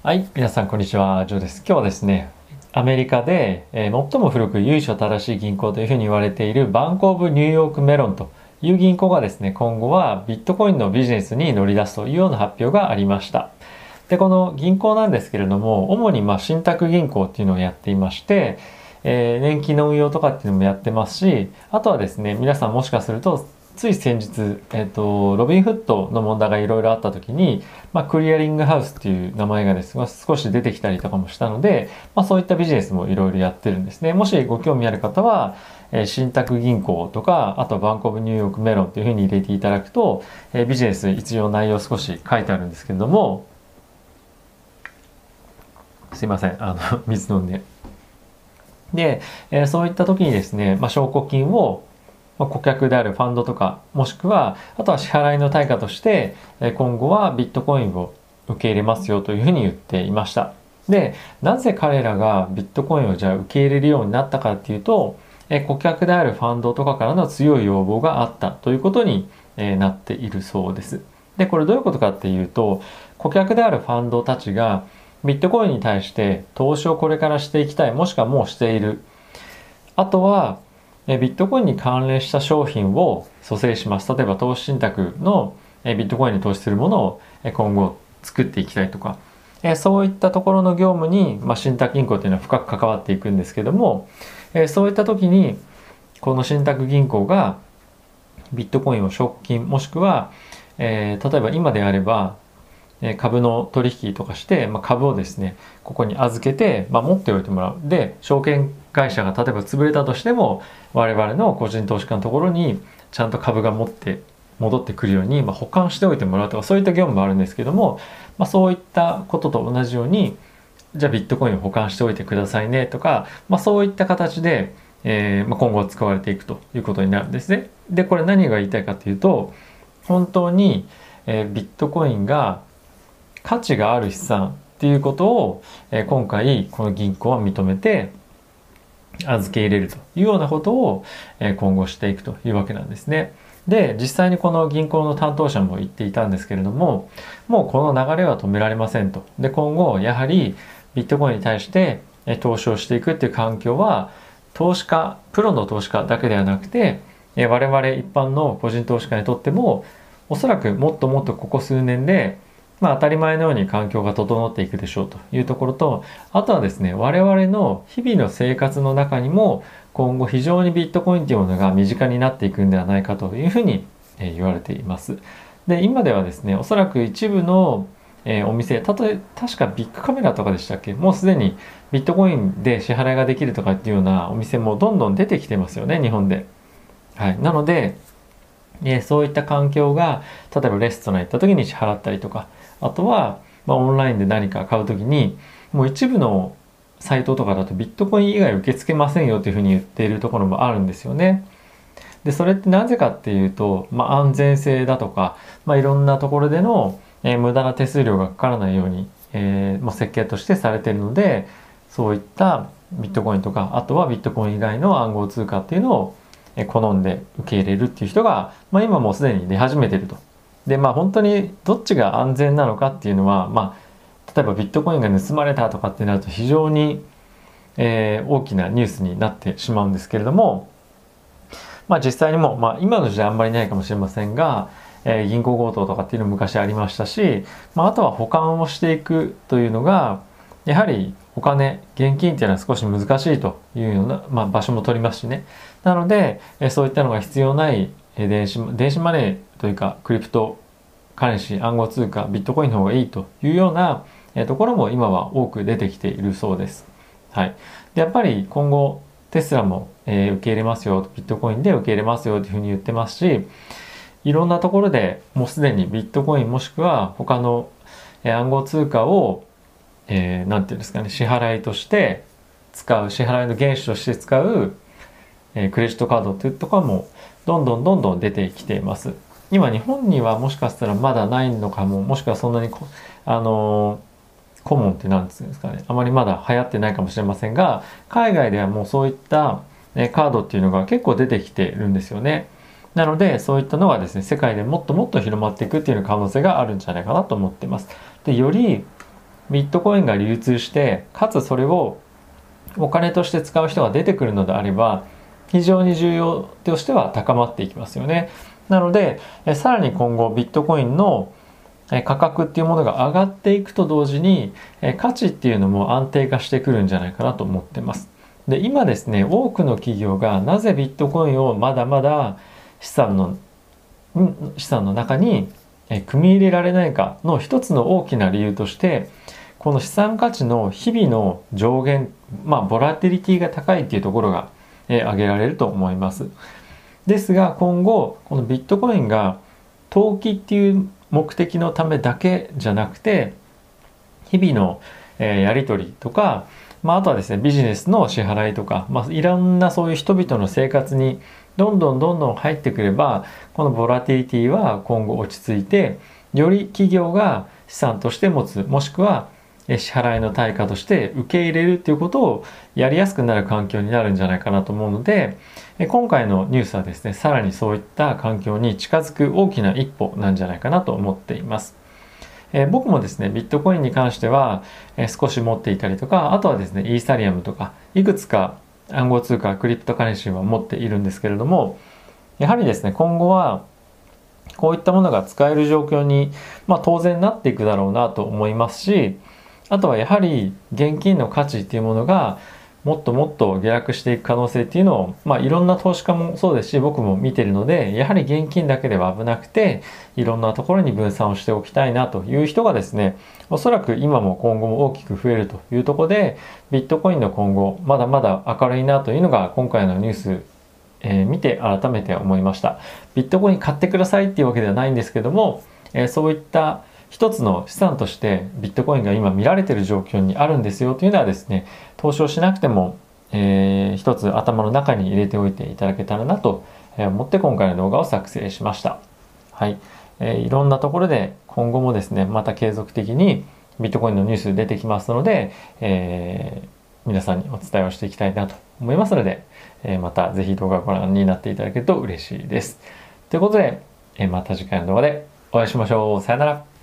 はい、皆さんこんにちは、ジョーです。今日はですね、アメリカで、えー最も古く由緒正しい銀行というふうに言われているバンコブニューヨークメロンという銀行がですね、今後はビットコインのビジネスに乗り出すというような発表がありました。で、この銀行なんですけれども、主にまあ信託銀行っていうのをやっていまして、えー年金の運用とかっていうのもやってますし、あとはですね、皆さんもしかすると、つい先日、えっ、と、ロビンフットの問題がいろいろあった時に、まあ、クリアリングハウスっていう名前がですね、少し出てきたりとかもしたので、まあ、そういったビジネスもいろいろやってるんですね。もしご興味ある方は、えー信託銀行とか、あとバンコブニューヨークメロンっていうふうに入れていただくと、えービジネス一応内容少し書いてあるんですけれども、すいません、あの、水飲んで。で、えーそういった時にですね、まあ、証拠金を、ま、顧客であるファンドとか、もしくは、あとは支払いの対価として、今後はビットコインを受け入れますよというふうに言っていました。で、なぜ彼らがビットコインをじゃあ受け入れるようになったかっていうと、顧客であるファンドとかからの強い要望があったということに、なっているそうです。で、これどういうことかっていうと、顧客であるファンドたちがビットコインに対して投資をこれからしていきたい、もしくはもうしている。あとは、えビットコインに関連した商品を蘇生します。例えば投資信託のえビットコインに投資するものをえ今後作っていきたいとか、えそういったところの業務に、まあ、信託銀行っていうのは深く関わっていくんですけども、えそういった時にこの信託銀行がビットコインを証拠金もしくは、え例えば今であればえ株の取引とかして、まあ、株をですねここに預けて、まあ、持っておいてもらうで証券会社が例えば潰れたとしても我々の個人投資家のところにちゃんと株が持って戻ってくるように、まあ、保管しておいてもらうとかそういった業務もあるんですけども、まあ、そういったことと同じようにじゃあビットコインを保管しておいてくださいねとか、まあ、そういった形で、えーまあ、今後使われていくということになるんですね。でこれ何が言いたいかというと本当に、えービットコインが価値がある資産っていうことを、え今回この銀行は認めて預け入れるというようなことを、え今後していくというわけなんですね。で実際にこの銀行の担当者も言っていたんですけれどももうこの流れは止められませんと。で今後やはりビットコインに対して投資をしていくっていう環境は投資家プロの投資家だけではなくて我々一般の個人投資家にとってもおそらくもっともっとここ数年でまあ当たり前のように環境が整っていくでしょうというところと、あとはですね、我々の日々の生活の中にも今後非常にビットコインというものが身近になっていくんではないかというふうに言われています。で、今ではですね、おそらく一部のえお店、たとえ、確かビッグカメラとかでしたっけ？もうすでにビットコインで支払いができるとかっていうようなお店もどんどん出てきてますよね、日本で。はい。なので、えそういった環境が、例えばレストラン行った時に支払ったりとか、あとは、ま、オンラインで何か買う時に、もう一部のサイトとかだとビットコイン以外受け付けませんよというふうに言っているところもあるんですよね。で、それってなぜかっていうと、まあ、安全性だとか、まあ、いろんなところでの、えー無駄な手数料がかからないように、えーもう設計としてされているので、そういったビットコインとか、あとはビットコイン以外の暗号通貨っていうのを好んで受け入れるっていう人が、まあ、今もうすでに出始めてると。で、まあ本当にどっちが安全なのかっていうのは、まあ、例えばビットコインが盗まれたとかってなると非常に、えー大きなニュースになってしまうんですけれども、まあ実際にも、まあ今の時代あんまりないかもしれませんが、えー銀行強盗とかっていうのも昔ありましたし、まああとは保管をしていくというのが、やはりお金、現金っていうのは少し難しいというような、まあ場所も取りますしね。なので、えそういったのが必要ない、電子、電子マネーというか、クリプトカレンシー、暗号通貨、ビットコインの方がいいというような、えところも今は多く出てきているそうです。はい。で、やっぱり今後、テスラも、えー受け入れますよ、ビットコインで受け入れますよというふうに言ってますし、いろんなところでもうすでにビットコインもしくは他の、暗号通貨を、えーていうんですかね、支払いとして使う、支払いの原資として使う、えークレジットカードっていうところもどんどんどんどん出てきています。今日本にはもしかしたらまだないのかも、もしくはそんなに、あのーコモンって何て言うんですかね、あまりまだ流行ってないかもしれませんが、海外ではもうそういった、えカードっていうのが結構出てきてるんですよね。なので、そういったのがですね、世界でもっともっと広まっていくっていう可能性があるんじゃないかなと思ってます。で、より、ビットコインが流通してかつそれをお金として使う人が出てくるのであれば非常に重要としては高まっていきますよね。なのでさらに今後ビットコインの価格っていうものが上がっていくと同時に価値っていうのも安定化してくるんじゃないかなと思ってます。で今ですね多くの企業がなぜビットコインをまだまだ資産の資産の中に組み入れられないかの一つの大きな理由としてこの資産価値の日々の上限まあボラティリティが高いっていうところが、え挙げられると思います。ですが今後このビットコインが投機っていう目的のためだけじゃなくて日々の、えやり取りとかまあ、あとはですねビジネスの支払いとか、まあ、いろんなそういう人々の生活にどんどんどんどん入ってくればこのボラティリティは今後落ち着いてより企業が資産として持つもしくは支払いの対価として受け入れるっていうことをやりやすくなる環境になるんじゃないかなと思うので今回のニュースはですねさらにそういった環境に近づく大きな一歩なんじゃないかなと思っています。え、僕もですねビットコインに関しては、え、少し持っていたりとかあとはですねイーサリアムとかいくつか暗号通貨クリプトカレンシーは持っているんですけれどもやはりですね今後はこういったものが使える状況に、まあ、当然なっていくだろうなと思いますしあとはやはり現金の価値っていうものがもっともっと下落していく可能性っていうのを、まあ、いろんな投資家もそうですし僕も見てるのでやはり現金だけでは危なくていろんなところに分散をしておきたいなという人がですねおそらく今も今後も大きく増えるというところでビットコインの今後まだまだ明るいなというのが今回のニュースえー、見て改めて思いました。ビットコイン買ってくださいっていうわけではないんですけども、えー、そういった一つの資産としてビットコインが今見られている状況にあるんですよというのはですね投資をしなくても、えー、一つ頭の中に入れておいていただけたらなと思って今回の動画を作成しました。はい、えー、いろんなところで今後もですねまた継続的にビットコインのニュース出てきますので、えー、皆さんにお伝えをしていきたいなと思いますので、えー、また是非動画をご覧になっていただけると嬉しいです。ということで、えまた次回の動画でお会いしましょう。さよなら。